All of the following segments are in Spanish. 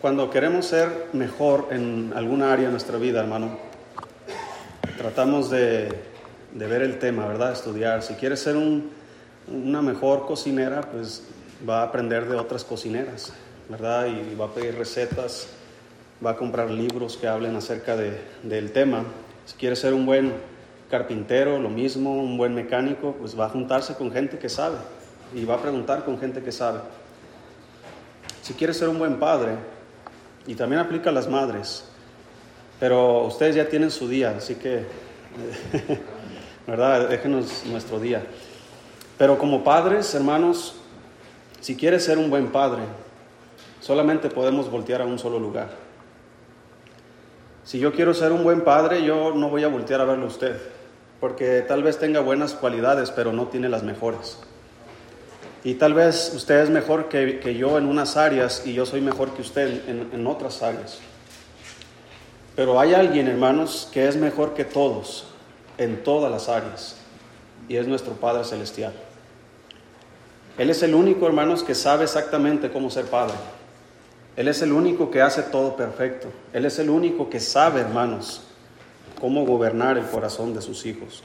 Cuando queremos ser mejor en alguna área de nuestra vida, hermano, tratamos de, ver el tema, ¿verdad? Estudiar. Si quieres ser una mejor cocinera, pues va a aprender de otras cocineras, ¿verdad? Y va a pedir recetas, va a comprar libros que hablen acerca del tema. Si quieres ser un buen carpintero, lo mismo, un buen mecánico, pues va a juntarse con gente que sabe y va a preguntar con gente que sabe. Si quieres ser un buen padre, y también aplica a las madres. Pero ustedes ya tienen su día, así que, ¿verdad? Déjenos nuestro día. Pero como padres, hermanos, si quieres ser un buen padre, solamente podemos voltear a un solo lugar. Si yo quiero ser un buen padre, yo no voy a voltear a verlo a usted, porque tal vez tenga buenas cualidades, pero no tiene las mejores. Y tal vez usted es mejor que, yo en unas áreas y yo soy mejor que usted en, en otras áreas. Pero hay alguien, hermanos, que es mejor que todos en todas las áreas y es nuestro Padre Celestial. Él es el único, hermanos, que sabe exactamente cómo ser padre. Él es el único que hace todo perfecto. Él es el único que sabe, hermanos, cómo gobernar el corazón de sus hijos.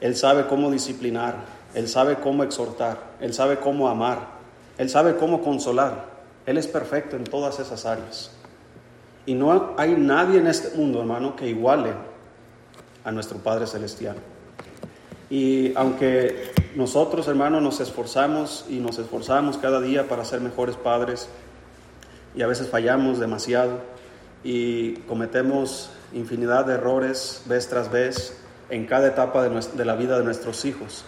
Él sabe cómo disciplinar, él sabe cómo exhortar, Él sabe cómo amar, Él sabe cómo consolar. Él es perfecto en todas esas áreas. Y no hay nadie en este mundo, hermano, que iguale a nuestro Padre Celestial. Y aunque nosotros, hermano, nos esforzamos y nos esforzamos cada día para ser mejores padres, y a veces fallamos demasiado y cometemos infinidad de errores vez tras vez en cada etapa de, la vida de nuestros hijos.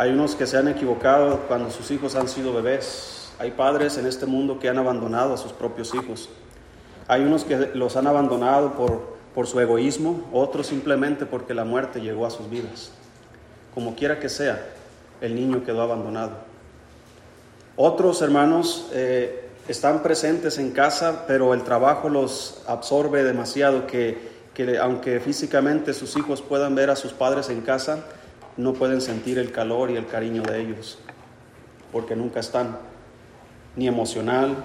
Hay unos que se han equivocado cuando sus hijos han sido bebés. Hay padres en este mundo que han abandonado a sus propios hijos. Hay unos que los han abandonado por, por su egoísmo, otros simplemente porque la muerte llegó a sus vidas. Como quiera que sea, el niño quedó abandonado. Otros hermanos eh, están presentes en casa, pero el trabajo los absorbe demasiado que, que aunque físicamente sus hijos puedan ver a sus padres en casa, no pueden sentir el calor y el cariño de ellos, porque nunca están, ni emocional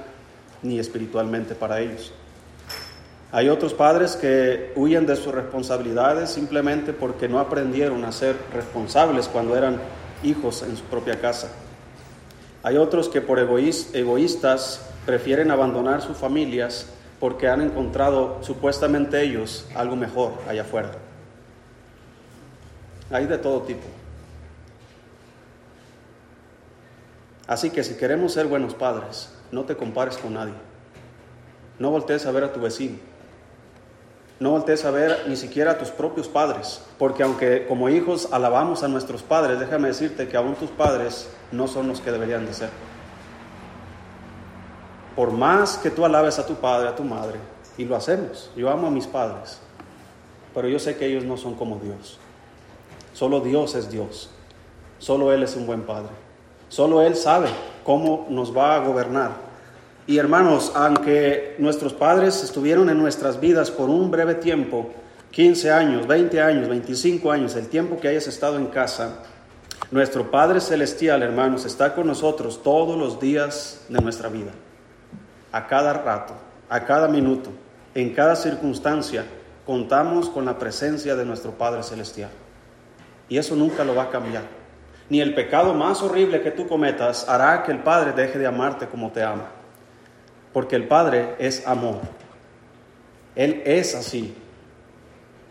ni espiritualmente para ellos. Hay otros padres que huyen de sus responsabilidades simplemente porque no aprendieron a ser responsables cuando eran hijos en su propia casa. Hay otros que por egoístas prefieren abandonar sus familias porque han encontrado supuestamente ellos algo mejor allá afuera. Hay de todo tipo. Así que si queremos ser buenos padres, no te compares con nadie. No voltees a ver a tu vecino. No voltees a ver ni siquiera a tus propios padres, porque aunque como hijos alabamos a nuestros padres, déjame decirte que aún tus padres no son los que deberían de ser. Por más que tú alabes a tu padre, a tu madre, y lo hacemos, yo amo a mis padres, pero yo sé que ellos no son como Dios. Solo Dios es Dios. Solo Él es un buen Padre. Solo Él sabe cómo nos va a gobernar. Y hermanos, aunque nuestros padres estuvieron en nuestras vidas por un breve tiempo, 15 años, 20 años, 25 años, el tiempo que hayas estado en casa, nuestro Padre Celestial, hermanos, está con nosotros todos los días de nuestra vida. A cada rato, a cada minuto, en cada circunstancia, contamos con la presencia de nuestro Padre Celestial. Y eso nunca lo va a cambiar. Ni el pecado más horrible que tú cometas hará que el Padre deje de amarte como te ama. Porque el Padre es amor. Él es así.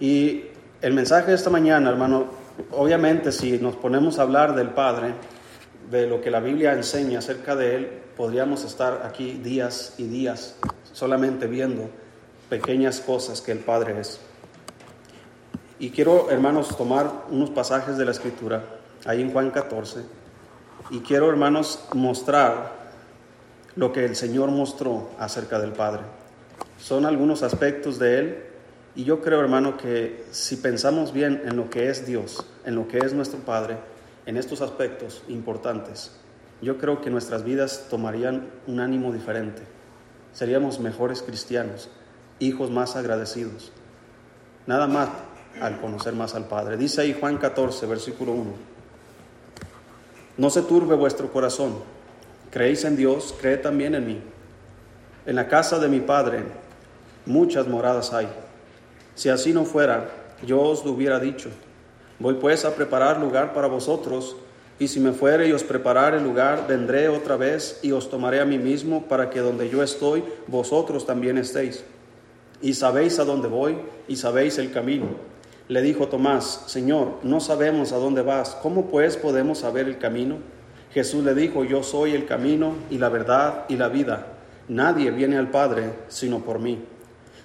Y el mensaje de esta mañana, hermano, obviamente si nos ponemos a hablar del Padre, de lo que la Biblia enseña acerca de Él, podríamos estar aquí días y días solamente viendo pequeñas cosas que el Padre es. Y quiero, hermanos, tomar unos pasajes de la Escritura, ahí en Juan 14, y quiero, hermanos, mostrar lo que el Señor mostró acerca del Padre. Son algunos aspectos de Él, y yo creo, hermano, que si pensamos bien en lo que es Dios, en lo que es nuestro Padre, en estos aspectos importantes, yo creo que nuestras vidas tomarían un ánimo diferente. Seríamos mejores cristianos, hijos más agradecidos. Nada más al conocer más al Padre. Dice ahí Juan 14, versículo 1. No se turbe vuestro corazón. Creéis en Dios, cree también en mí. En la casa de mi Padre muchas moradas hay. Si así no fuera, yo os lo hubiera dicho. Voy pues a preparar lugar para vosotros, y si me fuere y os preparar lugar, vendré otra vez y os tomaré a mí mismo, para que donde yo estoy, vosotros también estéis. Y sabéis a dónde voy, y sabéis el camino. Le dijo Tomás, Señor, no sabemos a dónde vas, ¿cómo pues podemos saber el camino? Jesús le dijo, yo soy el camino y la verdad y la vida. Nadie viene al Padre sino por mí.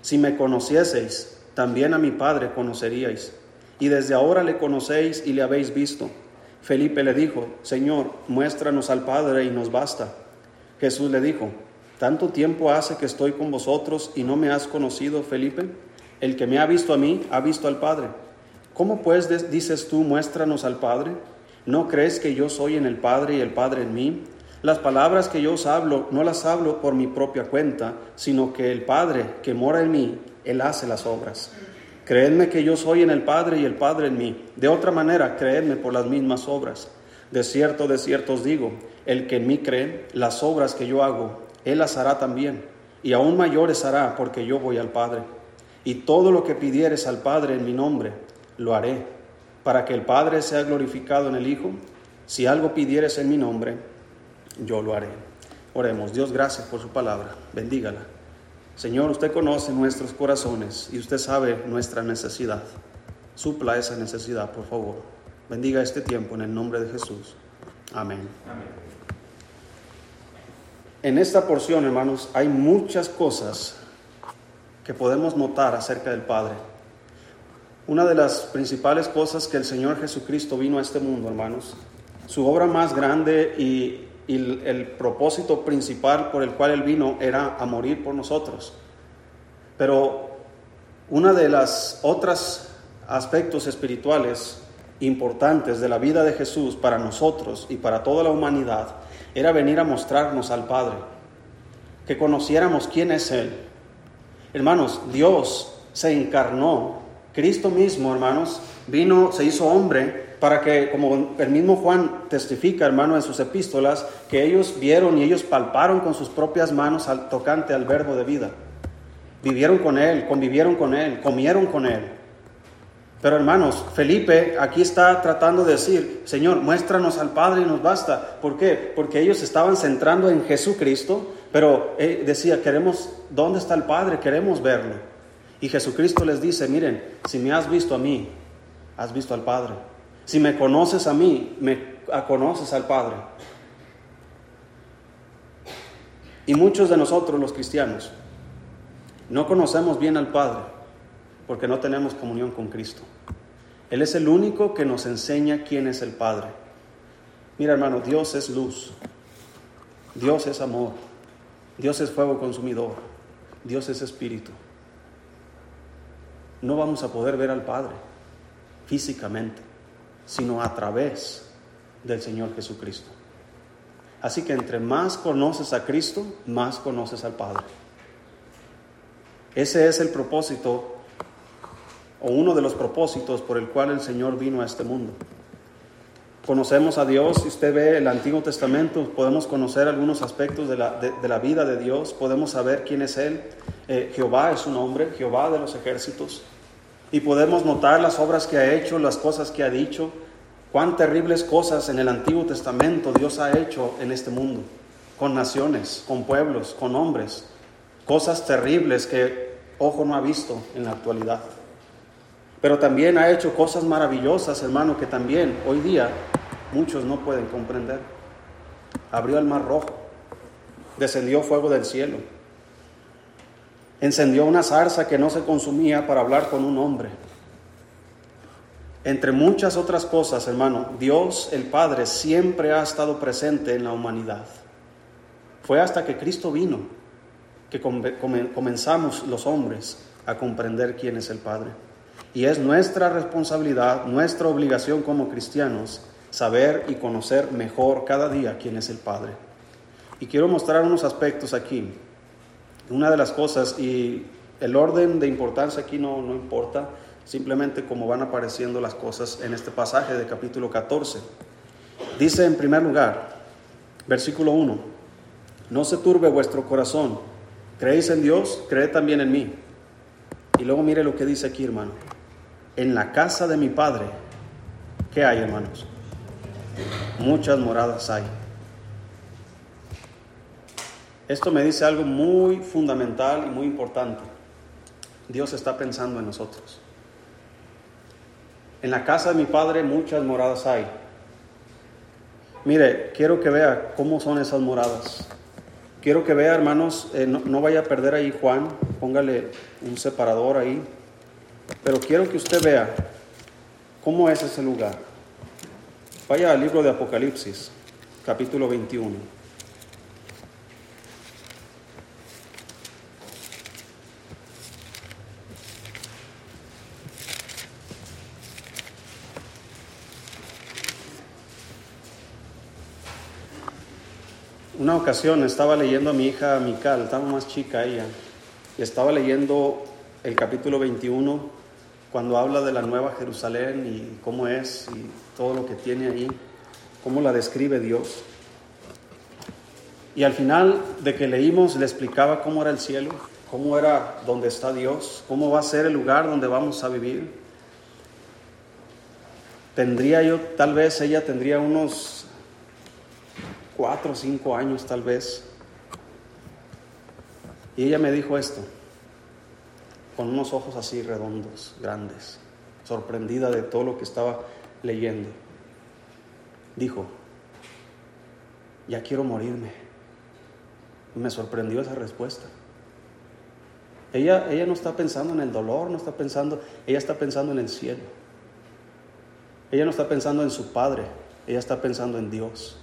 Si me conocieseis, también a mi Padre conoceríais. Y desde ahora le conocéis y le habéis visto. Felipe le dijo, Señor, muéstranos al Padre y nos basta. Jesús le dijo, ¿tanto tiempo hace que estoy con vosotros y no me has conocido, Felipe? El que me ha visto a mí, ha visto al Padre. ¿Cómo pues dices tú, muéstranos al Padre? ¿No crees que yo soy en el Padre y el Padre en mí? Las palabras que yo os hablo, no las hablo por mi propia cuenta, sino que el Padre que mora en mí, Él hace las obras. Creedme que yo soy en el Padre y el Padre en mí. De otra manera, creedme por las mismas obras. De cierto, de cierto os digo, el que en mí cree, las obras que yo hago, Él las hará también, y aún mayores hará, porque yo voy al Padre. Y todo lo que pidieres al Padre en mi nombre, lo haré, para que el Padre sea glorificado en el Hijo. Si algo pidieres en mi nombre, yo lo haré. Oremos, Dios, gracias por su palabra, bendígala. Señor, usted conoce nuestros corazones y usted sabe nuestra necesidad. Supla esa necesidad, por favor. Bendiga este tiempo en el nombre de Jesús. Amén. Amén. En esta porción, hermanos, hay muchas cosas que podemos notar acerca del Padre. Una de las principales cosas que el Señor Jesucristo vino a este mundo, hermanos, su obra más grande y, el, propósito principal por el cual Él vino era a morir por nosotros. Pero una de las otras aspectos espirituales importantes de la vida de Jesús para nosotros y para toda la humanidad era venir a mostrarnos al Padre, que conociéramos quién es Él, Hermanos, Dios se encarnó, Cristo mismo, hermanos, vino, se hizo hombre para que, como el mismo Juan testifica, hermano, en sus epístolas, que ellos vieron y ellos palparon con sus propias manos al tocante al verbo de vida. Vivieron con él, convivieron con él, comieron con él. Pero hermanos, Felipe aquí está tratando de decir, Señor, muéstranos al Padre y nos basta. ¿Por qué? Porque ellos estaban centrando en Jesucristo pero eh, decía, queremos, ¿dónde está el Padre? Queremos verlo. Y Jesucristo les dice, miren, si me has visto a mí, has visto al Padre. Si me conoces a mí, me conoces al Padre. Y muchos de nosotros los cristianos no conocemos bien al Padre porque no tenemos comunión con Cristo. Él es el único que nos enseña quién es el Padre. Mira hermano, Dios es luz, Dios es amor, Dios es fuego consumidor, Dios es espíritu. No vamos a poder ver al Padre físicamente, sino a través del Señor Jesucristo. Así que entre más conoces a Cristo, más conoces al Padre. Ese es el propósito, o uno de los propósitos por el cual el Señor vino a este mundo. Conocemos a Dios, si usted ve el Antiguo Testamento, podemos conocer algunos aspectos de la, vida de Dios, podemos saber quién es Él. Eh, Jehová es su nombre, Jehová de los ejércitos. Y podemos notar las obras que ha hecho, las cosas que ha dicho, cuán terribles cosas en el Antiguo Testamento Dios ha hecho en este mundo, con naciones, con pueblos, con hombres. Cosas terribles que ojo no ha visto en la actualidad. Pero también ha hecho cosas maravillosas, hermano, que también hoy día muchos no pueden comprender. Abrió el mar rojo, descendió fuego del cielo, encendió una zarza que no se consumía para hablar con un hombre. Entre muchas otras cosas, hermano, Dios el Padre siempre ha estado presente en la humanidad. Fue hasta que Cristo vino que comenzamos los hombres a comprender quién es el Padre. Y es nuestra responsabilidad, nuestra obligación como cristianos, saber y conocer mejor cada día quién es el Padre. Y quiero mostrar unos aspectos aquí. Una de las cosas, y el orden de importancia aquí no, no importa, simplemente como van apareciendo las cosas en este pasaje de capítulo 14. Dice en primer lugar, versículo 1, no se turbe vuestro corazón, ¿Creéis en Dios? Creed también en mí. Y luego mire lo que dice aquí, hermano. En la casa de mi Padre, ¿qué hay, hermanos? Muchas moradas hay. Esto me dice algo muy fundamental y muy importante. Dios está pensando en nosotros. En la casa de mi Padre muchas moradas hay. Mire, quiero que vea cómo son esas moradas. Quiero que vea, hermanos, eh, no, vaya a perder ahí Juan, póngale un separador ahí, pero quiero que usted vea cómo es ese lugar. Vaya al libro de Apocalipsis, capítulo 21. Una ocasión estaba leyendo a mi hija Mical, estaba más chica ella, y estaba leyendo el capítulo 21 cuando habla de la nueva Jerusalén y cómo es y todo lo que tiene ahí, cómo la describe Dios. Y al final de que leímos le explicaba cómo era el cielo, cómo era donde está Dios, cómo va a ser el lugar donde vamos a vivir. Tendría yo, tal vez ella tendría unos cuatro o cinco años tal vez. Y ella me dijo esto, con unos ojos así redondos, grandes, sorprendida de todo lo que estaba leyendo. Dijo, ya quiero morirme. Y me sorprendió esa respuesta. Ella, ella no está pensando en el dolor, no está pensando, ella está pensando en el cielo. Ella no está pensando en su padre, ella está pensando en Dios.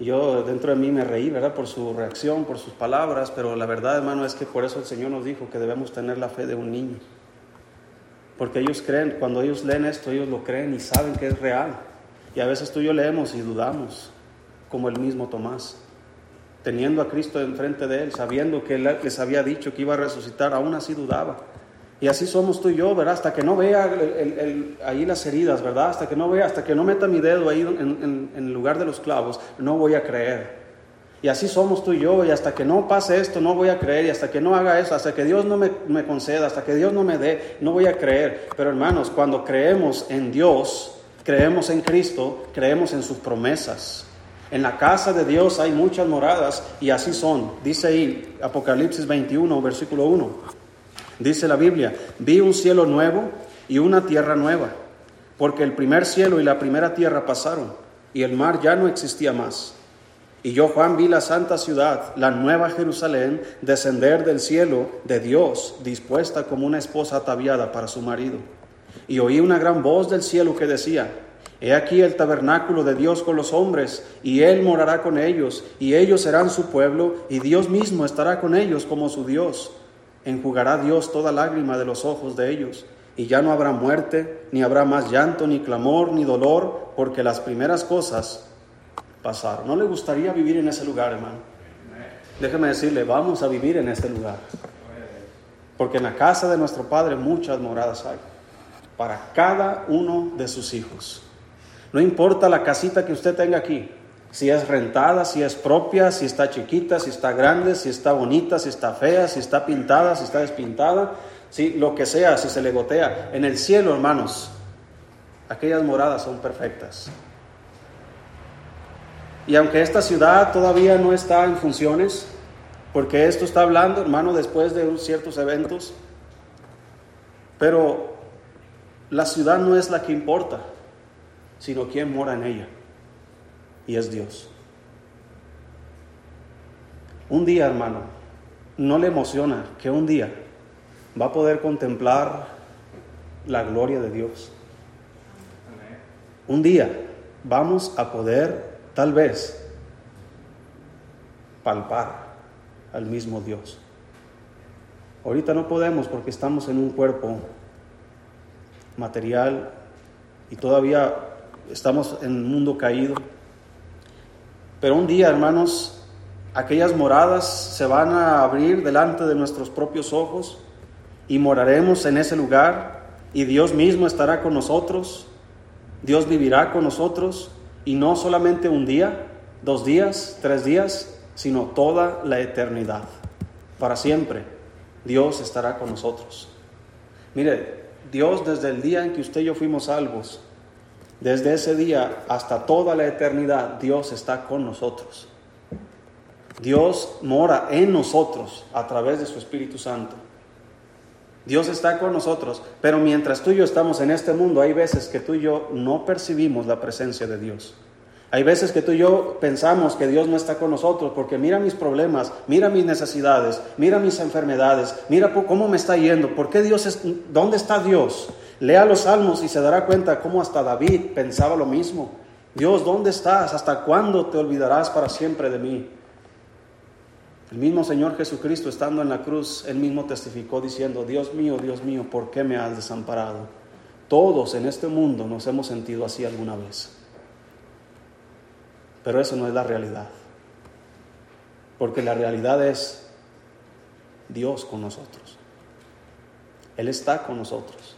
Yo dentro de mí me reí, ¿verdad? Por su reacción, por sus palabras, pero la verdad, hermano, es que por eso el Señor nos dijo que debemos tener la fe de un niño. Porque ellos creen, cuando ellos leen esto, ellos lo creen y saben que es real. Y a veces tú y yo leemos y dudamos, como el mismo Tomás. Teniendo a Cristo enfrente de él, sabiendo que él les había dicho que iba a resucitar, aún así dudaba. Y así somos tú y yo, ¿verdad? Hasta que no vea ahí las heridas, ¿verdad? Hasta que no vea, hasta que no meta mi dedo ahí en, el lugar de los clavos, no voy a creer. Y así somos tú y yo, y hasta que no pase esto, no voy a creer, y hasta que no haga eso, hasta que Dios no me, me conceda, hasta que Dios no me dé, no voy a creer. Pero hermanos, cuando creemos en Dios, creemos en Cristo, creemos en sus promesas. En la casa de Dios hay muchas moradas y así son. Dice ahí Apocalipsis 21, versículo 1. Dice la Biblia, vi un cielo nuevo y una tierra nueva, porque el primer cielo y la primera tierra pasaron y el mar ya no existía más. Y yo, Juan, vi la santa ciudad, la nueva Jerusalén, descender del cielo de Dios, dispuesta como una esposa ataviada para su marido. Y oí una gran voz del cielo que decía, He aquí el tabernáculo de Dios con los hombres, y Él morará con ellos, y ellos serán su pueblo, y Dios mismo estará con ellos como su Dios enjugará Dios toda lágrima de los ojos de ellos, y ya no habrá muerte, ni habrá más llanto, ni clamor, ni dolor, porque las primeras cosas pasaron. ¿No le gustaría vivir en ese lugar, hermano? Déjeme decirle, vamos a vivir en este lugar. Porque en la casa de nuestro Padre muchas moradas hay, para cada uno de sus hijos. No importa la casita que usted tenga aquí, si es rentada, si es propia, si está chiquita, si está grande, si está bonita, si está fea, si está pintada, si está despintada, si lo que sea, si se le gotea. En el cielo, hermanos, aquellas moradas son perfectas. Y aunque esta ciudad todavía no está en funciones, porque esto está hablando, hermano, después de ciertos eventos, pero la ciudad no es la que importa, sino quién mora en ella y es Dios. Un día, hermano, no le emociona que un día va a poder contemplar la gloria de Dios. Un día vamos a poder, tal vez, palpar al mismo Dios. Ahorita no podemos porque estamos en un cuerpo material y todavía estamos en un mundo caído. Pero un día, hermanos, aquellas moradas se van a abrir delante de nuestros propios ojos y moraremos en ese lugar y Dios mismo estará con nosotros, Dios vivirá con nosotros y no solamente un día, dos días, tres días, sino toda la eternidad. para siempre, Dios estará con nosotros. Mire, Dios desde el día en que usted y yo fuimos salvos, desde ese día hasta toda la eternidad, Dios está con nosotros. Dios mora en nosotros a través de su Espíritu Santo. Dios está con nosotros, pero mientras tú y yo estamos en este mundo, hay veces que tú y yo no percibimos la presencia de Dios. Hay veces que tú y yo pensamos que Dios no está con nosotros porque mira mis problemas, mira mis necesidades, mira mis enfermedades, mira cómo me está yendo, ¿por qué Dios es, dónde está Dios? Lea los salmos y se dará cuenta cómo hasta David pensaba lo mismo. Dios, ¿dónde estás? ¿Hasta cuándo te olvidarás para siempre de mí? El mismo Señor Jesucristo, estando en la cruz, él mismo testificó diciendo, Dios mío, Dios mío, ¿por qué me has desamparado? Todos en este mundo nos hemos sentido así alguna vez. Pero eso no es la realidad. Porque la realidad es Dios con nosotros. Él está con nosotros.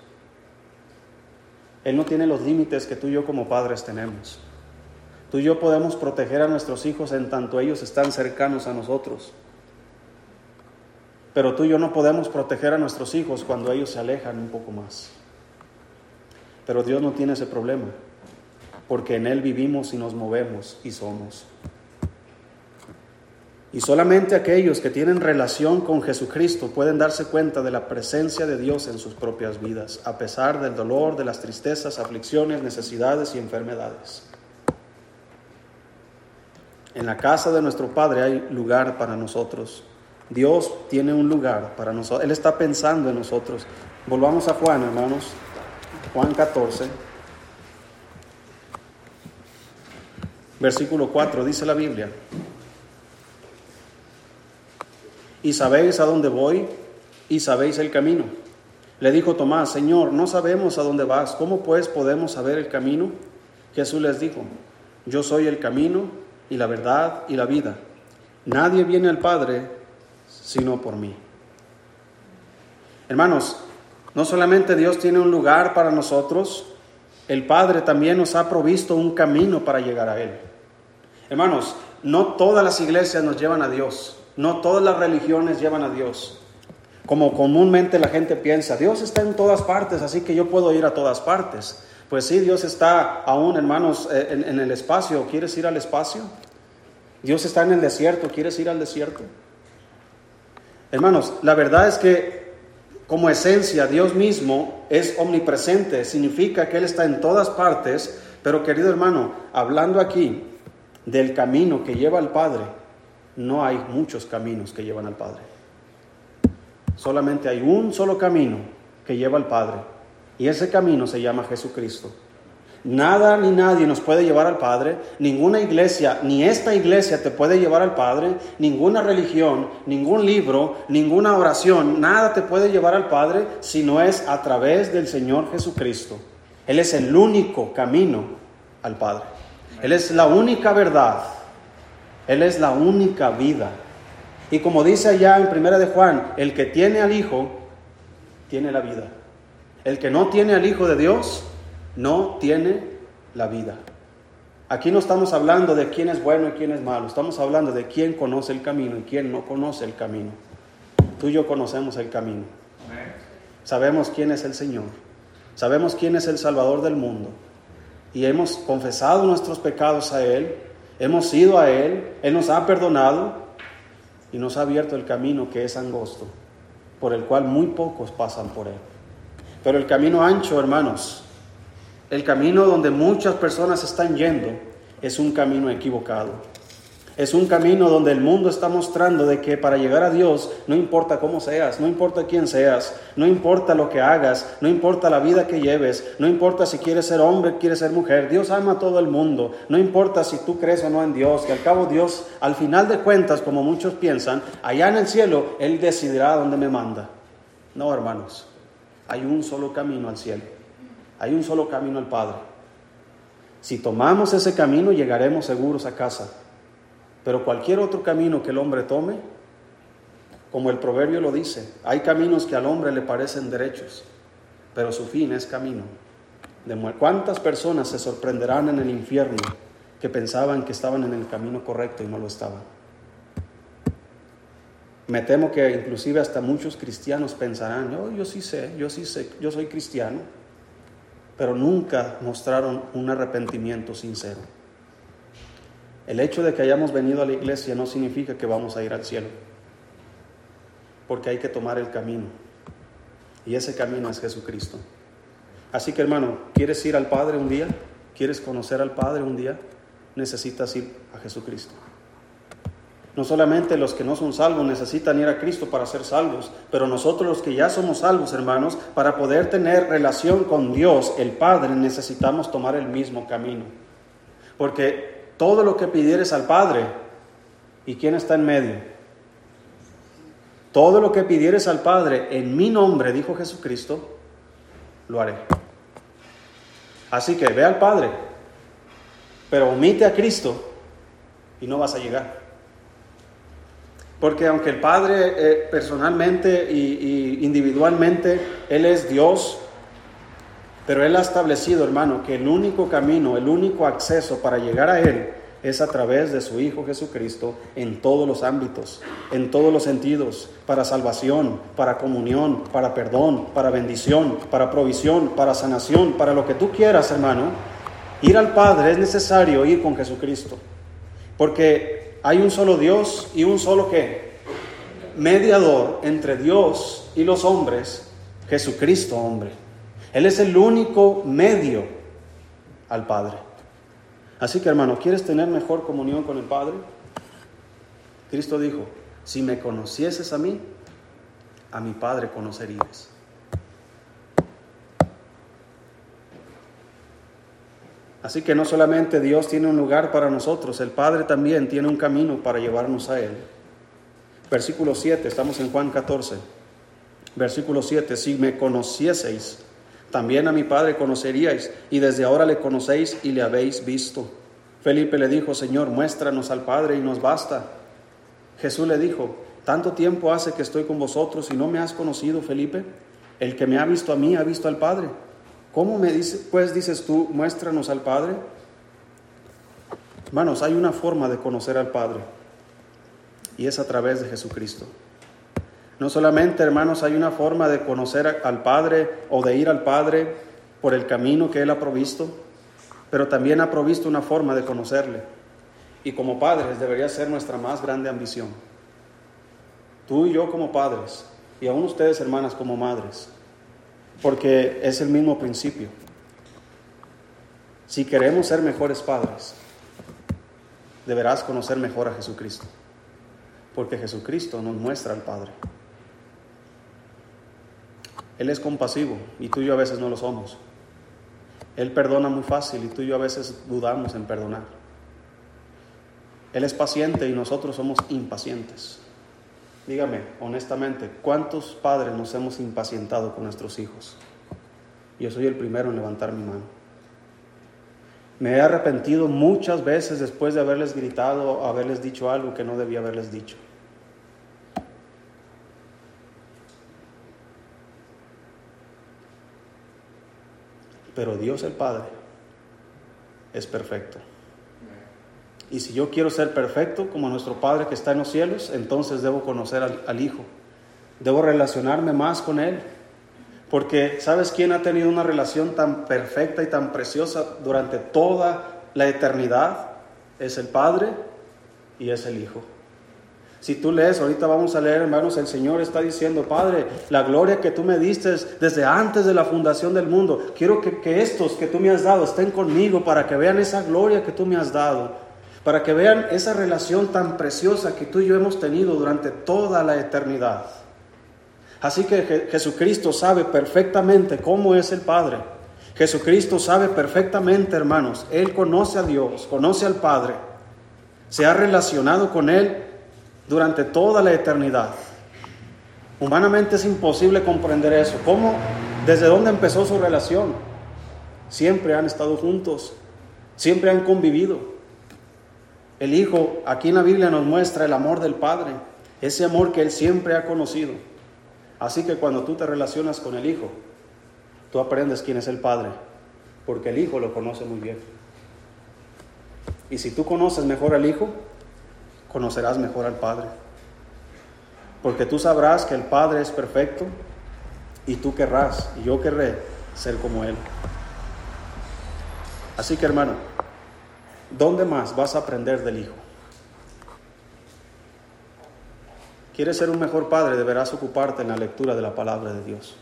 Él no tiene los límites que tú y yo como padres tenemos. Tú y yo podemos proteger a nuestros hijos en tanto ellos están cercanos a nosotros. Pero tú y yo no podemos proteger a nuestros hijos cuando ellos se alejan un poco más. Pero Dios no tiene ese problema, porque en Él vivimos y nos movemos y somos. Y solamente aquellos que tienen relación con Jesucristo pueden darse cuenta de la presencia de Dios en sus propias vidas, a pesar del dolor, de las tristezas, aflicciones, necesidades y enfermedades. En la casa de nuestro Padre hay lugar para nosotros. Dios tiene un lugar para nosotros. Él está pensando en nosotros. Volvamos a Juan, hermanos. Juan 14. Versículo 4 dice la Biblia. Y sabéis a dónde voy y sabéis el camino. Le dijo Tomás, Señor, no sabemos a dónde vas. ¿Cómo pues podemos saber el camino? Jesús les dijo, yo soy el camino y la verdad y la vida. Nadie viene al Padre sino por mí. Hermanos, no solamente Dios tiene un lugar para nosotros, el Padre también nos ha provisto un camino para llegar a Él. Hermanos, no todas las iglesias nos llevan a Dios, no todas las religiones llevan a Dios. Como comúnmente la gente piensa, Dios está en todas partes, así que yo puedo ir a todas partes. Pues sí, Dios está aún, hermanos, eh, en, el espacio. ¿Quieres ir al espacio? Dios está en el desierto. ¿Quieres ir al desierto? Hermanos, la verdad es que como esencia Dios mismo es omnipresente. Significa que Él está en todas partes. Pero querido hermano, hablando aquí del camino que lleva al Padre, no hay muchos caminos que llevan al Padre. Solamente hay un solo camino que lleva al Padre y ese camino se llama Jesucristo. Nada ni nadie nos puede llevar al Padre, ninguna iglesia, ni esta iglesia te puede llevar al Padre, ninguna religión, ningún libro, ninguna oración, nada te puede llevar al Padre si no es a través del Señor Jesucristo. Él es el único camino al Padre. Él es la única verdad. Él es la única vida. Y como dice allá en Primera de Juan, el que tiene al Hijo, tiene la vida. El que no tiene al Hijo de Dios, no tiene la vida. Aquí no estamos hablando de quién es bueno y quién es malo, estamos hablando de quién conoce el camino y quién no conoce el camino. Tú y yo conocemos el camino. Sabemos quién es el Señor, sabemos quién es el Salvador del mundo y hemos confesado nuestros pecados a Él, hemos ido a Él, Él nos ha perdonado y nos ha abierto el camino que es angosto, por el cual muy pocos pasan por Él. Pero el camino ancho, hermanos, el camino donde muchas personas están yendo, es un camino equivocado. Es un camino donde el mundo está mostrando de que para llegar a Dios no importa cómo seas, no importa quién seas, no importa lo que hagas, no importa la vida que lleves, no importa si quieres ser hombre, quieres ser mujer, Dios ama a todo el mundo, no importa si tú crees o no en Dios, que al cabo Dios, al final de cuentas, como muchos piensan, allá en el cielo, Él decidirá dónde me manda. No, hermanos, hay un solo camino al cielo, hay un solo camino al Padre. Si tomamos ese camino llegaremos seguros a casa, pero cualquier otro camino que el hombre tome, como el proverbio lo dice, hay caminos que al hombre le parecen derechos, pero su fin es camino. De ¿Cuántas personas se sorprenderán en el infierno que pensaban que estaban en el camino correcto y no lo estaban? Me temo que inclusive hasta muchos cristianos pensarán, yo, yo sí sé, yo sí sé, yo soy cristiano, pero nunca mostraron un arrepentimiento sincero. El hecho de que hayamos venido a la iglesia no significa que vamos a ir al cielo, porque hay que tomar el camino, y ese camino es Jesucristo. Así que hermano, ¿quieres ir al Padre un día? ¿Quieres conocer al Padre un día? Necesitas ir a Jesucristo. No solamente los que no son salvos necesitan ir a Cristo para ser salvos, pero nosotros los que ya somos salvos, hermanos, para poder tener relación con Dios, el Padre, necesitamos tomar el mismo camino. Porque todo lo que pidieres al Padre, ¿y quién está en medio? Todo lo que pidieres al Padre en mi nombre, dijo Jesucristo, lo haré. Así que ve al Padre, pero omite a Cristo y no vas a llegar. Porque aunque el Padre eh, personalmente y individualmente, Él es Dios, pero Él ha establecido, hermano, que el único camino, el único acceso para llegar a Él es a través de su Hijo Jesucristo en todos los ámbitos, en todos los sentidos, para salvación, para comunión, para perdón, para bendición, para provisión, para sanación, para lo que tú quieras, hermano. Ir al Padre es necesario ir con Jesucristo, porque hay un solo Dios y un solo qué? Mediador entre Dios y los hombres, Jesucristo hombre. Él es el único medio al Padre. Así que hermano, ¿quieres tener mejor comunión con el Padre? Cristo dijo, si me conocieses a mí, a mi Padre conocerías. Así que no solamente Dios tiene un lugar para nosotros, el Padre también tiene un camino para llevarnos a Él. Versículo 7, estamos en Juan 14. Versículo 7, si me conocieseis, también a mi Padre conoceríais, y desde ahora le conocéis y le habéis visto. Felipe le dijo, Señor, muéstranos al Padre y nos basta. Jesús le dijo, tanto tiempo hace que estoy con vosotros y no me has conocido, Felipe. El que me ha visto a mí ha visto al Padre. ¿Cómo me dice, pues dices tú, muéstranos al Padre? Hermanos, hay una forma de conocer al Padre y es a través de Jesucristo. No solamente, hermanos, hay una forma de conocer al Padre o de ir al Padre por el camino que Él ha provisto, pero también ha provisto una forma de conocerle. Y como padres debería ser nuestra más grande ambición. Tú y yo como padres, y aún ustedes hermanas como madres, porque es el mismo principio. Si queremos ser mejores padres, deberás conocer mejor a Jesucristo, porque Jesucristo nos muestra al Padre. Él es compasivo y tú y yo a veces no lo somos. Él perdona muy fácil y tú y yo a veces dudamos en perdonar. Él es paciente y nosotros somos impacientes. Dígame, honestamente, ¿cuántos padres nos hemos impacientado con nuestros hijos? Yo soy el primero en levantar mi mano. Me he arrepentido muchas veces después de haberles gritado, haberles dicho algo que no debía haberles dicho. Pero Dios el Padre es perfecto. Y si yo quiero ser perfecto como nuestro Padre que está en los cielos, entonces debo conocer al, Hijo. Debo relacionarme más con Él. Porque ¿sabes quién ha tenido una relación tan perfecta y tan preciosa durante toda la eternidad? Es el Padre y es el Hijo. Si tú lees, ahorita vamos a leer, hermanos, el Señor está diciendo, Padre, la gloria que tú me diste desde antes de la fundación del mundo, quiero que, que estos que tú me has dado estén conmigo para que vean esa gloria que tú me has dado para que vean esa relación tan preciosa que tú y yo hemos tenido durante toda la eternidad. Así que Jesucristo sabe perfectamente cómo es el Padre. Jesucristo sabe perfectamente, hermanos, Él conoce a Dios, conoce al Padre, se ha relacionado con Él durante toda la eternidad. Humanamente es imposible comprender eso. ¿Cómo? ¿Desde dónde empezó su relación? Siempre han estado juntos, siempre han convivido. El Hijo, aquí en la Biblia nos muestra el amor del Padre, ese amor que Él siempre ha conocido. Así que cuando tú te relacionas con el Hijo, tú aprendes quién es el Padre, porque el Hijo lo conoce muy bien. Y si tú conoces mejor al Hijo, conocerás mejor al Padre. porque tú sabrás que el Padre es perfecto y tú querrás, y yo querré ser como Él. Así que hermano, ¿dónde más vas a aprender del Hijo? ¿Quieres ser un mejor padre? Deberás ocuparte en la lectura de la palabra de Dios.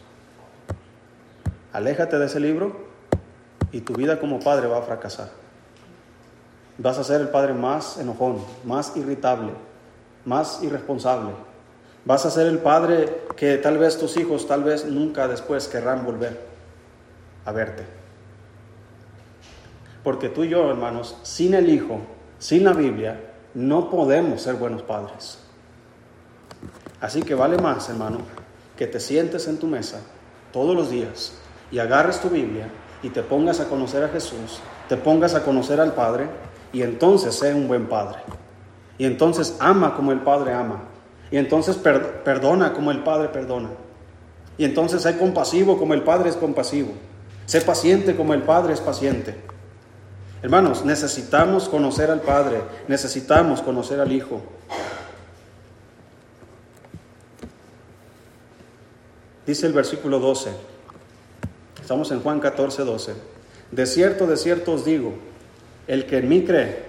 Aléjate de ese libro y tu vida como padre va a fracasar. Vas a ser el padre más enojón, más irritable, más irresponsable. Vas a ser el padre que tal vez tus hijos, tal vez nunca después querrán volver a verte. Porque tú y yo, hermanos, sin el Hijo, sin la Biblia, no podemos ser buenos padres. Así que vale más, hermano, que te sientes en tu mesa todos los días y agarres tu Biblia y te pongas a conocer a Jesús, te pongas a conocer al Padre y entonces sé un buen Padre. Y entonces ama como el Padre ama. Y entonces perdona como el Padre perdona. Y entonces sé compasivo como el Padre es compasivo. Sé paciente como el Padre es paciente. Hermanos, necesitamos conocer al Padre, necesitamos conocer al Hijo. Dice el versículo 12, estamos en Juan 14, 12, de cierto, de cierto os digo, el que en mí cree,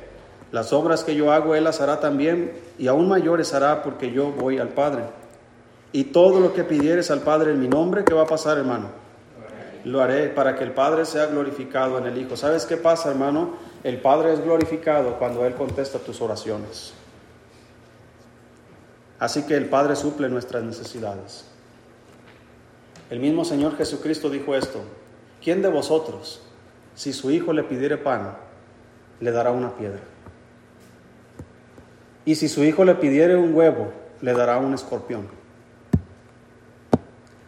las obras que yo hago, él las hará también, y aún mayores hará porque yo voy al Padre. Y todo lo que pidieres al Padre en mi nombre, ¿qué va a pasar, hermano? Lo haré para que el Padre sea glorificado en el Hijo. ¿Sabes qué pasa, hermano? El Padre es glorificado cuando Él contesta tus oraciones. Así que el Padre suple nuestras necesidades. El mismo Señor Jesucristo dijo esto, ¿quién de vosotros, si su hijo le pidiere pan, le dará una piedra? Y si su hijo le pidiere un huevo, le dará un escorpión.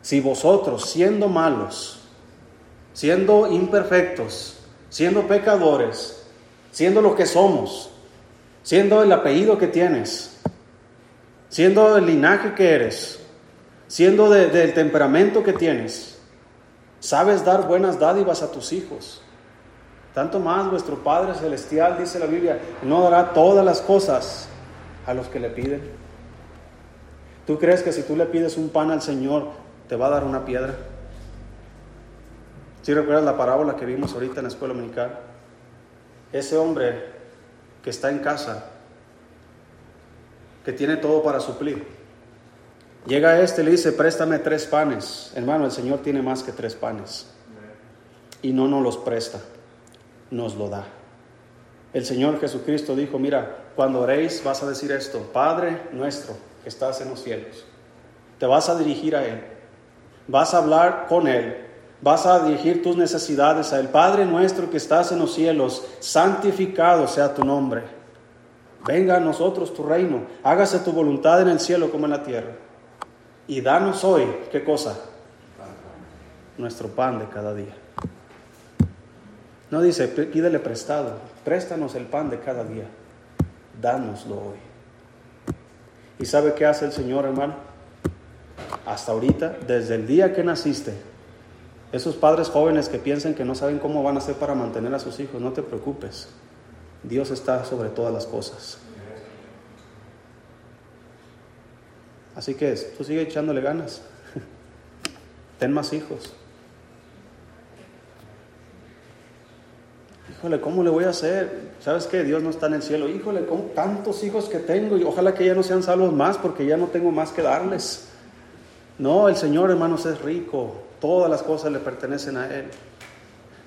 Si vosotros, siendo malos, siendo imperfectos, siendo pecadores, siendo lo que somos, siendo el apellido que tienes, siendo el linaje que eres, siendo del temperamento que tienes, sabes dar buenas dádivas a tus hijos. Tanto más vuestro Padre Celestial, dice la Biblia, no dará todas las cosas a los que le piden. ¿Tú crees que si tú le pides un pan al Señor, te va a dar una piedra? Si recuerdas la parábola que vimos ahorita en la escuela dominical? Ese hombre que está en casa, que tiene todo para suplir, Llega este y le dice, préstame tres panes. Hermano, el Señor tiene más que tres panes. Y no nos los presta, nos lo da. El Señor Jesucristo dijo, mira, cuando oréis vas a decir esto, Padre nuestro que estás en los cielos. Te vas a dirigir a Él. Vas a hablar con Él. Vas a dirigir tus necesidades a Él. Padre nuestro que estás en los cielos, santificado sea tu nombre. Venga a nosotros tu reino. Hágase tu voluntad en el cielo como en la tierra. Y danos hoy, ¿qué cosa? Nuestro pan de cada día. No dice, pídele prestado, préstanos el pan de cada día. Dánoslo hoy. ¿Y sabe qué hace el Señor, hermano? Hasta ahorita, desde el día que naciste, esos padres jóvenes que piensan que no saben cómo van a hacer para mantener a sus hijos, no te preocupes. Dios está sobre todas las cosas. Así que tú sigue echándole ganas. Ten más hijos. Híjole, ¿cómo le voy a hacer? ¿Sabes qué? Dios no está en el cielo. Híjole, ¿cómo tantos hijos que tengo? Y ojalá que ya no sean salvos más porque ya no tengo más que darles. No, el Señor, hermanos, es rico. Todas las cosas le pertenecen a Él.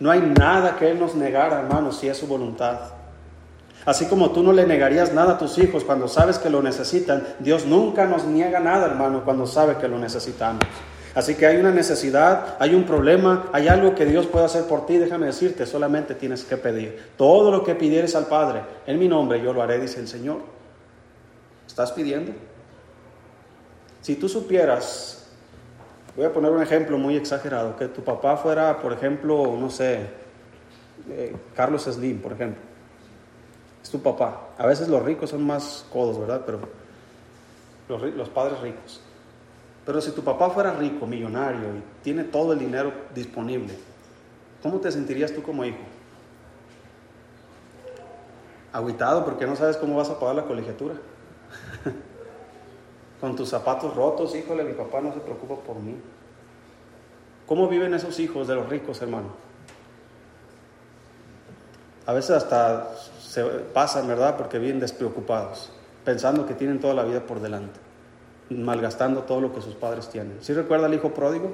No hay nada que Él nos negara, hermanos, si es su voluntad. Así como tú no le negarías nada a tus hijos cuando sabes que lo necesitan, Dios nunca nos niega nada, hermano, cuando sabe que lo necesitamos. Así que hay una necesidad, hay un problema, hay algo que Dios puede hacer por ti, déjame decirte, solamente tienes que pedir. Todo lo que pidieres al Padre, en mi nombre yo lo haré, dice el Señor. ¿Estás pidiendo? Si tú supieras, voy a poner un ejemplo muy exagerado, que tu papá fuera, por ejemplo, no sé, eh, Carlos Slim, por ejemplo es tu papá. A veces los ricos son más codos, ¿verdad? Pero los, los padres ricos. Pero si tu papá fuera rico, millonario y tiene todo el dinero disponible, ¿cómo te sentirías tú como hijo? Aguitado porque no sabes cómo vas a pagar la colegiatura. con tus zapatos rotos, híjole, mi papá no se preocupa por mí. ¿Cómo viven esos hijos de los ricos, hermano? A veces hasta se pasan, ¿verdad? Porque viven despreocupados, pensando que tienen toda la vida por delante, malgastando todo lo que sus padres tienen. ¿Sí recuerda el hijo pródigo?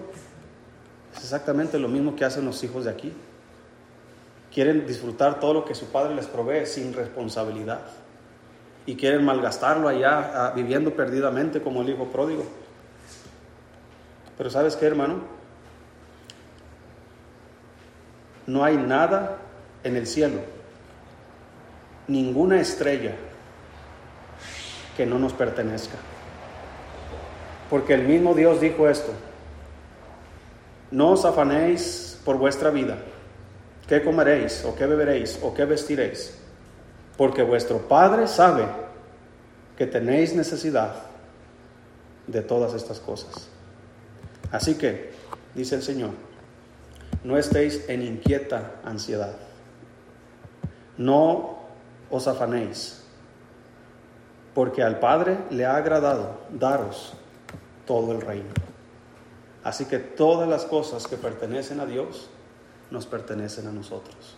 Es exactamente lo mismo que hacen los hijos de aquí. Quieren disfrutar todo lo que su padre les provee sin responsabilidad. Y quieren malgastarlo allá, viviendo perdidamente como el hijo pródigo. Pero ¿sabes qué, hermano? No hay nada en el cielo, ninguna estrella que no nos pertenezca. Porque el mismo Dios dijo esto, no os afanéis por vuestra vida, qué comeréis o qué beberéis o qué vestiréis, porque vuestro Padre sabe que tenéis necesidad de todas estas cosas. Así que, dice el Señor, no estéis en inquieta ansiedad. No os afanéis, porque al Padre le ha agradado daros todo el reino. Así que todas las cosas que pertenecen a Dios nos pertenecen a nosotros.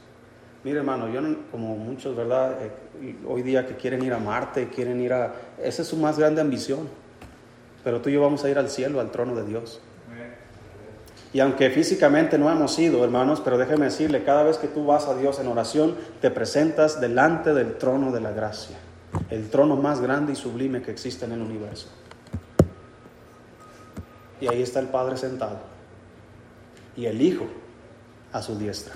Mire, hermano, yo como muchos, ¿verdad? Eh, hoy día que quieren ir a Marte, quieren ir a... Esa es su más grande ambición. Pero tú y yo vamos a ir al cielo, al trono de Dios. Y aunque físicamente no hemos ido, hermanos, pero déjeme decirle, cada vez que tú vas a Dios en oración, te presentas delante del trono de la gracia, el trono más grande y sublime que existe en el universo. Y ahí está el Padre sentado y el Hijo a su diestra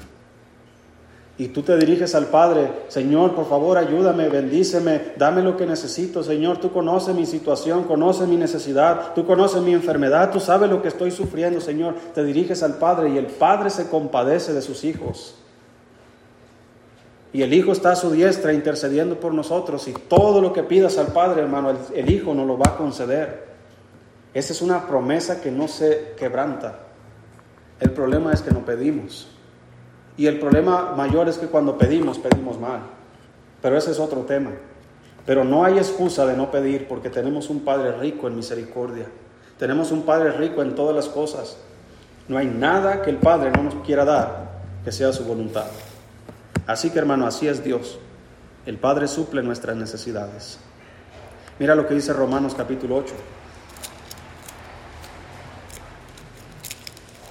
y tú te diriges al Padre, Señor, por favor, ayúdame, bendíceme, dame lo que necesito, Señor, tú conoces mi situación, conoces mi necesidad, tú conoces mi enfermedad, tú sabes lo que estoy sufriendo, Señor. Te diriges al Padre y el Padre se compadece de sus hijos. Y el Hijo está a su diestra intercediendo por nosotros y todo lo que pidas al Padre, hermano, el, Hijo nos lo va a conceder. Esa es una promesa que no se quebranta. El problema es que no pedimos. Y el problema mayor es que cuando pedimos, pedimos mal. Pero ese es otro tema. Pero no hay excusa de no pedir porque tenemos un Padre rico en misericordia. Tenemos un Padre rico en todas las cosas. No hay nada que el Padre no nos quiera dar que sea su voluntad. Así que hermano, así es Dios. El Padre suple nuestras necesidades. Mira lo que dice Romanos capítulo 8.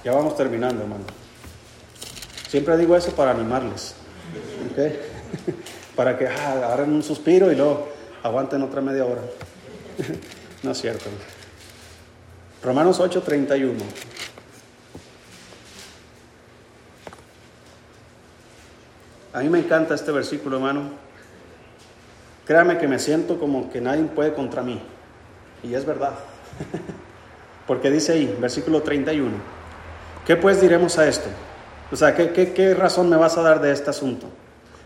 Ya vamos terminando, hermano. Siempre digo eso para animarles. para que ah, agarren un suspiro y luego aguanten otra media hora. no es cierto. Romanos 8:31. A mí me encanta este versículo, hermano. Créame que me siento como que nadie puede contra mí. Y es verdad. Porque dice ahí, versículo 31. ¿Qué pues diremos a esto? O sea, ¿qué, razón me vas a dar de este asunto?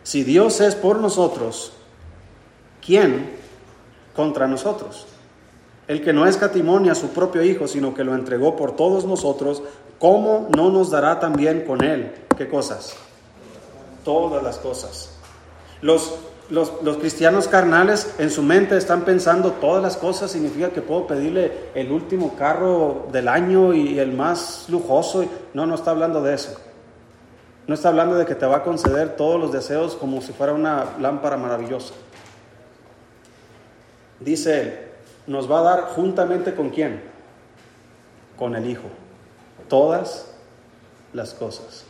Si Dios es por nosotros, ¿quién contra nosotros? El que no escatimonia a su propio Hijo, sino que lo entregó por todos nosotros, ¿cómo no nos dará también con Él? ¿Qué cosas? Todas las cosas. Los, los, cristianos carnales en su mente están pensando todas las cosas, significa que puedo pedirle el último carro del año y el más lujoso. No, no está hablando de eso. No está hablando de que te va a conceder todos los deseos como si fuera una lámpara maravillosa. Dice él, nos va a dar juntamente con quién? Con el Hijo. Todas las cosas.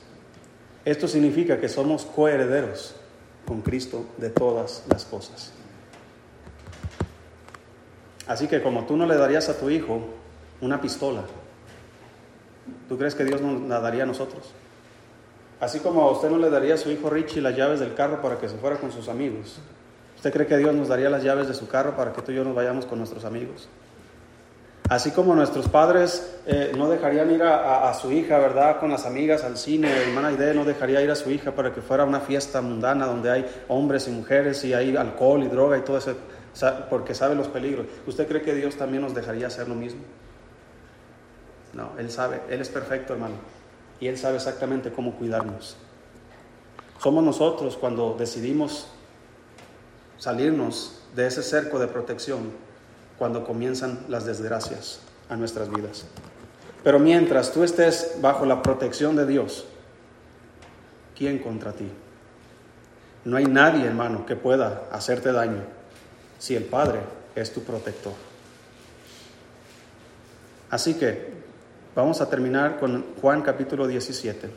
Esto significa que somos coherederos con Cristo de todas las cosas. Así que como tú no le darías a tu hijo una pistola, ¿tú crees que Dios nos la daría a nosotros? Así como a usted no le daría a su hijo Richie las llaves del carro para que se fuera con sus amigos. ¿Usted cree que Dios nos daría las llaves de su carro para que tú y yo nos vayamos con nuestros amigos? Así como nuestros padres eh, no dejarían ir a, su hija, ¿verdad? Con las amigas al cine, hermana Idea no dejaría ir a su hija para que fuera a una fiesta mundana donde hay hombres y mujeres y hay alcohol y droga y todo eso, porque sabe los peligros. ¿Usted cree que Dios también nos dejaría hacer lo mismo? No, Él sabe, Él es perfecto, hermano y Él sabe exactamente cómo cuidarnos. Somos nosotros cuando decidimos salirnos de ese cerco de protección, cuando comienzan las desgracias a nuestras vidas. Pero mientras tú estés bajo la protección de Dios, ¿quién contra ti? No hay nadie, hermano, que pueda hacerte daño si el Padre es tu protector. Así que vamos a terminar con Juan capítulo 17.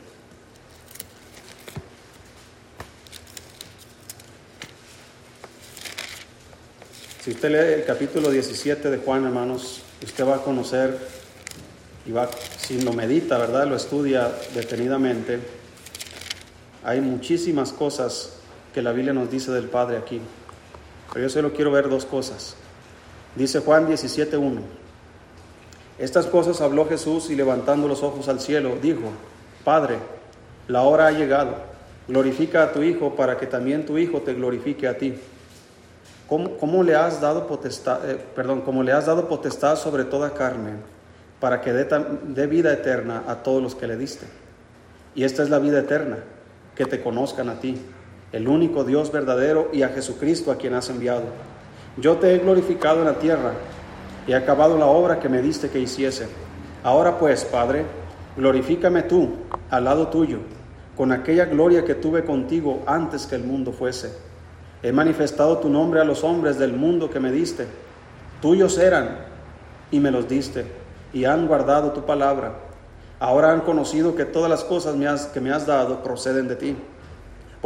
Si usted lee el capítulo 17 de Juan, hermanos, usted va a conocer y va, si lo medita, ¿verdad? Lo estudia detenidamente. Hay muchísimas cosas que la Biblia nos dice del Padre aquí. Pero yo solo quiero ver dos cosas. Dice Juan 17.1. Estas cosas habló Jesús y levantando los ojos al cielo, dijo, Padre, la hora ha llegado. Glorifica a tu Hijo para que también tu Hijo te glorifique a ti. ¿Cómo, le has dado potestad, eh, perdón, como le has dado potestad sobre toda carne, para que dé vida eterna a todos los que le diste? Y esta es la vida eterna, que te conozcan a ti, el único Dios verdadero, y a Jesucristo a quien has enviado. Yo te he glorificado en la tierra y he acabado la obra que me diste que hiciese. Ahora pues, Padre, glorifícame tú al lado tuyo, con aquella gloria que tuve contigo antes que el mundo fuese. He manifestado tu nombre a los hombres del mundo que me diste. Tuyos eran y me los diste, y han guardado tu palabra. Ahora han conocido que todas las cosas que me has dado proceden de ti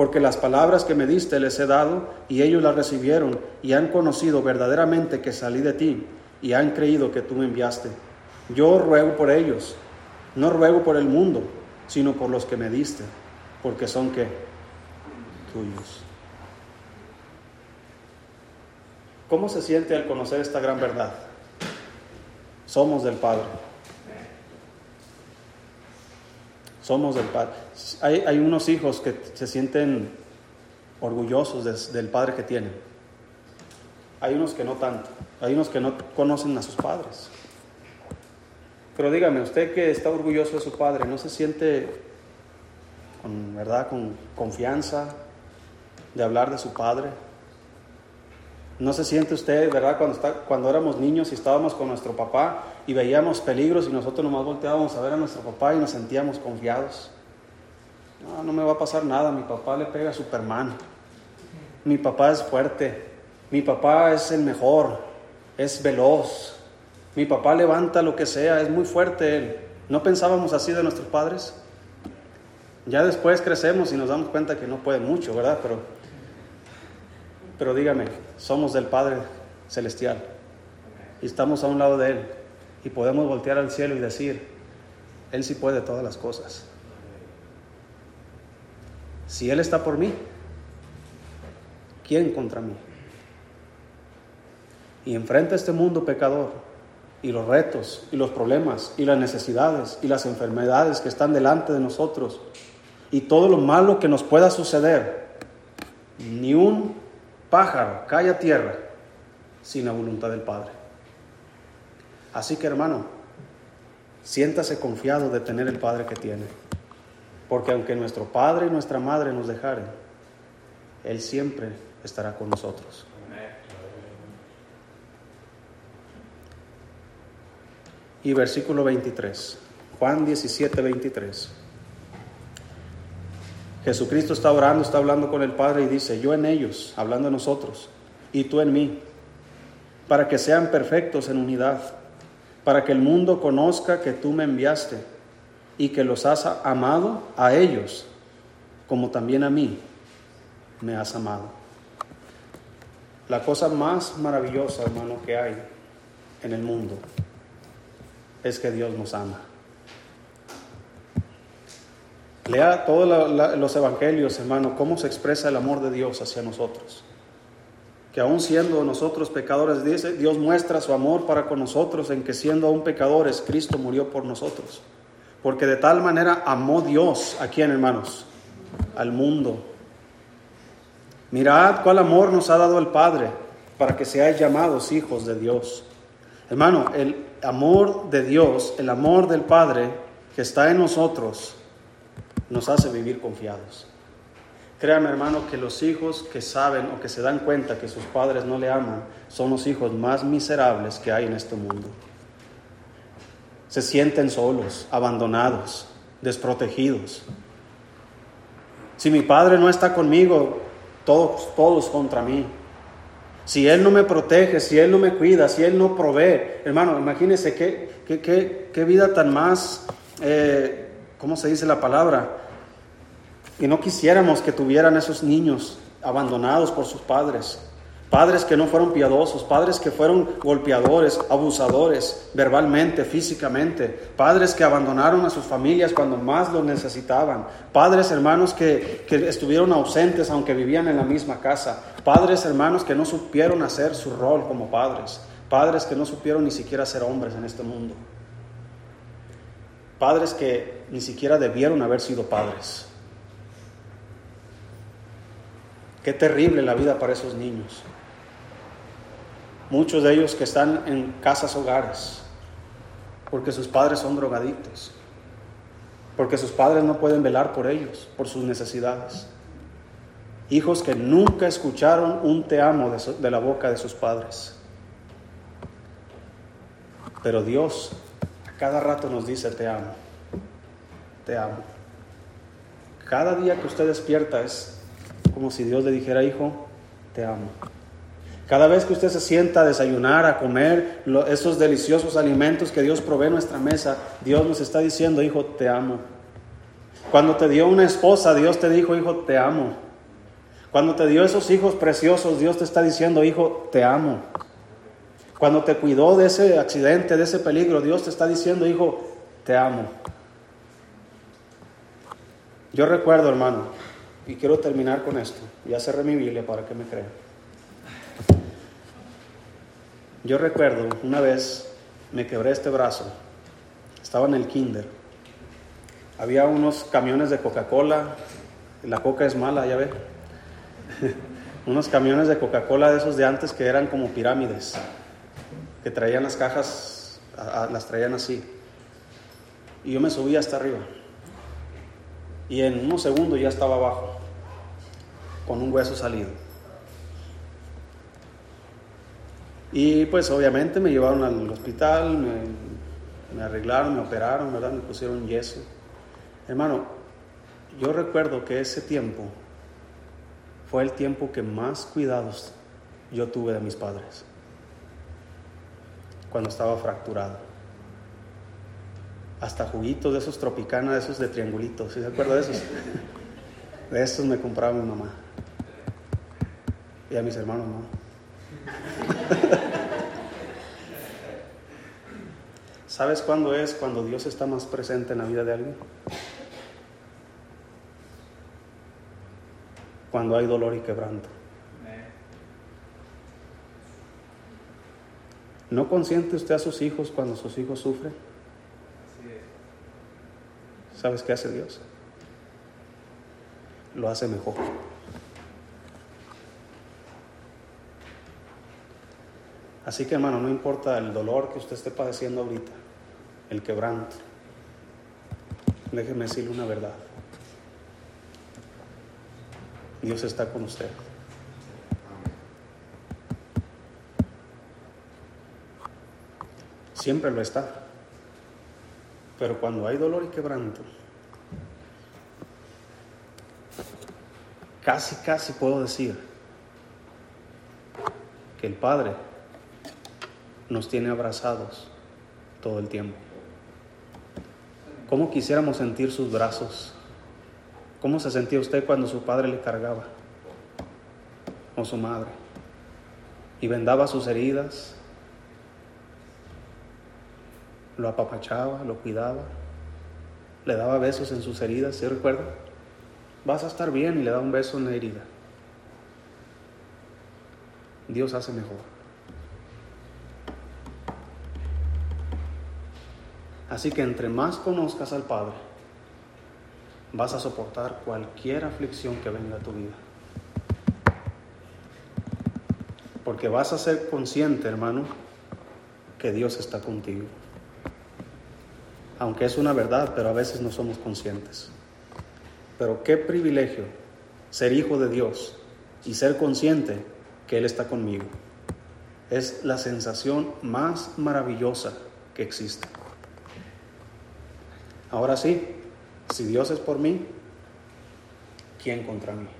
porque las palabras que me diste les he dado y ellos las recibieron y han conocido verdaderamente que salí de ti y han creído que tú me enviaste. Yo ruego por ellos, no ruego por el mundo, sino por los que me diste, porque son que tuyos. ¿Cómo se siente al conocer esta gran verdad? Somos del Padre. somos del Padre. Hay, hay unos hijos que se sienten orgullosos del Padre que tienen. Hay unos que no tanto. Hay unos que no conocen a sus padres. Pero dígame, usted que está orgulloso de su padre, ¿no se siente con, verdad, con confianza de hablar de su padre? ¿No se siente usted, verdad, cuando, está, éramos niños y estábamos con nuestro papá y veíamos peligros y nosotros nomás volteábamos a ver a nuestro papá y nos sentíamos confiados? No, no me va a pasar nada, mi papá le pega a Superman, mi papá es fuerte, mi papá es el mejor, es veloz, mi papá levanta lo que sea, es muy fuerte él. ¿No pensábamos así de nuestros padres? Ya después crecemos y nos damos cuenta que no puede mucho, ¿verdad? Pero pero dígame, somos del Padre Celestial y estamos a un lado de Él y podemos voltear al cielo y decir, Él sí puede todas las cosas. Si Él está por mí, ¿quién contra mí? Y enfrenta este mundo pecador y los retos y los problemas y las necesidades y las enfermedades que están delante de nosotros y todo lo malo que nos pueda suceder, ni un pájaro cae a tierra sin la voluntad del Padre. Así que hermano, siéntase confiado de tener el Padre que tiene, porque aunque nuestro Padre y nuestra Madre nos dejaren, Él siempre estará con nosotros. Y versículo 23, Juan 17, 23. Jesucristo está orando, está hablando con el Padre y dice, yo en ellos, hablando de nosotros, y tú en mí, para que sean perfectos en unidad, para que el mundo conozca que tú me enviaste y que los has amado a ellos, como también a mí me has amado. La cosa más maravillosa, hermano, que hay en el mundo es que Dios nos ama. Lea todos los evangelios, hermano, cómo se expresa el amor de Dios hacia nosotros. Que aún siendo nosotros pecadores, dice, Dios muestra su amor para con nosotros en que siendo aún pecadores, Cristo murió por nosotros. Porque de tal manera amó Dios a quién, hermanos? Al mundo. Mirad cuál amor nos ha dado el Padre para que seáis llamados hijos de Dios. Hermano, el amor de Dios, el amor del Padre que está en nosotros, nos hace vivir confiados. Créame hermano que los hijos que saben o que se dan cuenta que sus padres no le aman son los hijos más miserables que hay en este mundo. Se sienten solos, abandonados, desprotegidos. Si mi padre no está conmigo, todos, todos contra mí. Si Él no me protege, si Él no me cuida, si Él no provee, hermano, imagínese qué, qué, qué, vida tan más, eh, ¿cómo se dice la palabra? Y no quisiéramos que tuvieran esos niños abandonados por sus padres. Padres que no fueron piadosos, padres que fueron golpeadores, abusadores, verbalmente, físicamente, padres que abandonaron a sus familias cuando más lo necesitaban, padres hermanos que, que estuvieron ausentes aunque vivían en la misma casa, padres hermanos que no supieron hacer su rol como padres, padres que no supieron ni siquiera ser hombres en este mundo, padres que ni siquiera debieron haber sido padres. Qué terrible la vida para esos niños. Muchos de ellos que están en casas hogares, porque sus padres son drogadictos, porque sus padres no pueden velar por ellos, por sus necesidades. Hijos que nunca escucharon un te amo de, la boca de sus padres. Pero Dios a cada rato nos dice te amo, te amo. Cada día que usted despierta es como si Dios le dijera, hijo, te amo. Cada vez que usted se sienta a desayunar, a comer esos deliciosos alimentos que Dios provee en nuestra mesa, Dios nos está diciendo, hijo, te amo. Cuando te dio una esposa, Dios te dijo, hijo, te amo. Cuando te dio esos hijos preciosos, Dios te está diciendo, hijo, te amo. Cuando te cuidó de ese accidente, de ese peligro, Dios te está diciendo, hijo, te amo. Yo recuerdo, hermano, y quiero terminar con esto. Ya cerré mi Biblia para que me crean. Yo recuerdo una vez me quebré este brazo, estaba en el kinder, había unos camiones de Coca-Cola, la coca es mala, ya ve, unos camiones de Coca-Cola de esos de antes que eran como pirámides, que traían las cajas, las traían así, y yo me subí hasta arriba, y en unos segundos ya estaba abajo, con un hueso salido. Y pues obviamente me llevaron al hospital, me, arreglaron, me operaron, ¿verdad? Me pusieron yeso. Hermano, yo recuerdo que ese tiempo fue el tiempo que más cuidados yo tuve de mis padres. Cuando estaba fracturado. Hasta juguitos de esos tropicana, de esos de triangulitos, ¿sí se acuerda de esos? De esos me compraba mi mamá. Y a mis hermanos no. ¿Sabes cuándo es cuando Dios está más presente en la vida de alguien? Cuando hay dolor y quebranto. ¿No consiente usted a sus hijos cuando sus hijos sufren? ¿Sabes qué hace Dios? Lo hace mejor. Así que hermano, no importa el dolor que usted esté padeciendo ahorita, el quebranto, déjeme decirle una verdad. Dios está con usted. Siempre lo está. Pero cuando hay dolor y quebranto, casi, casi puedo decir que el Padre nos tiene abrazados todo el tiempo. ¿Cómo quisiéramos sentir sus brazos? ¿Cómo se sentía usted cuando su padre le cargaba? O su madre. Y vendaba sus heridas, lo apapachaba, lo cuidaba, le daba besos en sus heridas, ¿se recuerda? Vas a estar bien y le da un beso en la herida. Dios hace mejor. Así que entre más conozcas al Padre, vas a soportar cualquier aflicción que venga a tu vida. Porque vas a ser consciente, hermano, que Dios está contigo. Aunque es una verdad, pero a veces no somos conscientes. Pero qué privilegio ser hijo de Dios y ser consciente que Él está conmigo. Es la sensación más maravillosa que existe. Ahora sí, si Dios es por mí, ¿quién contra mí?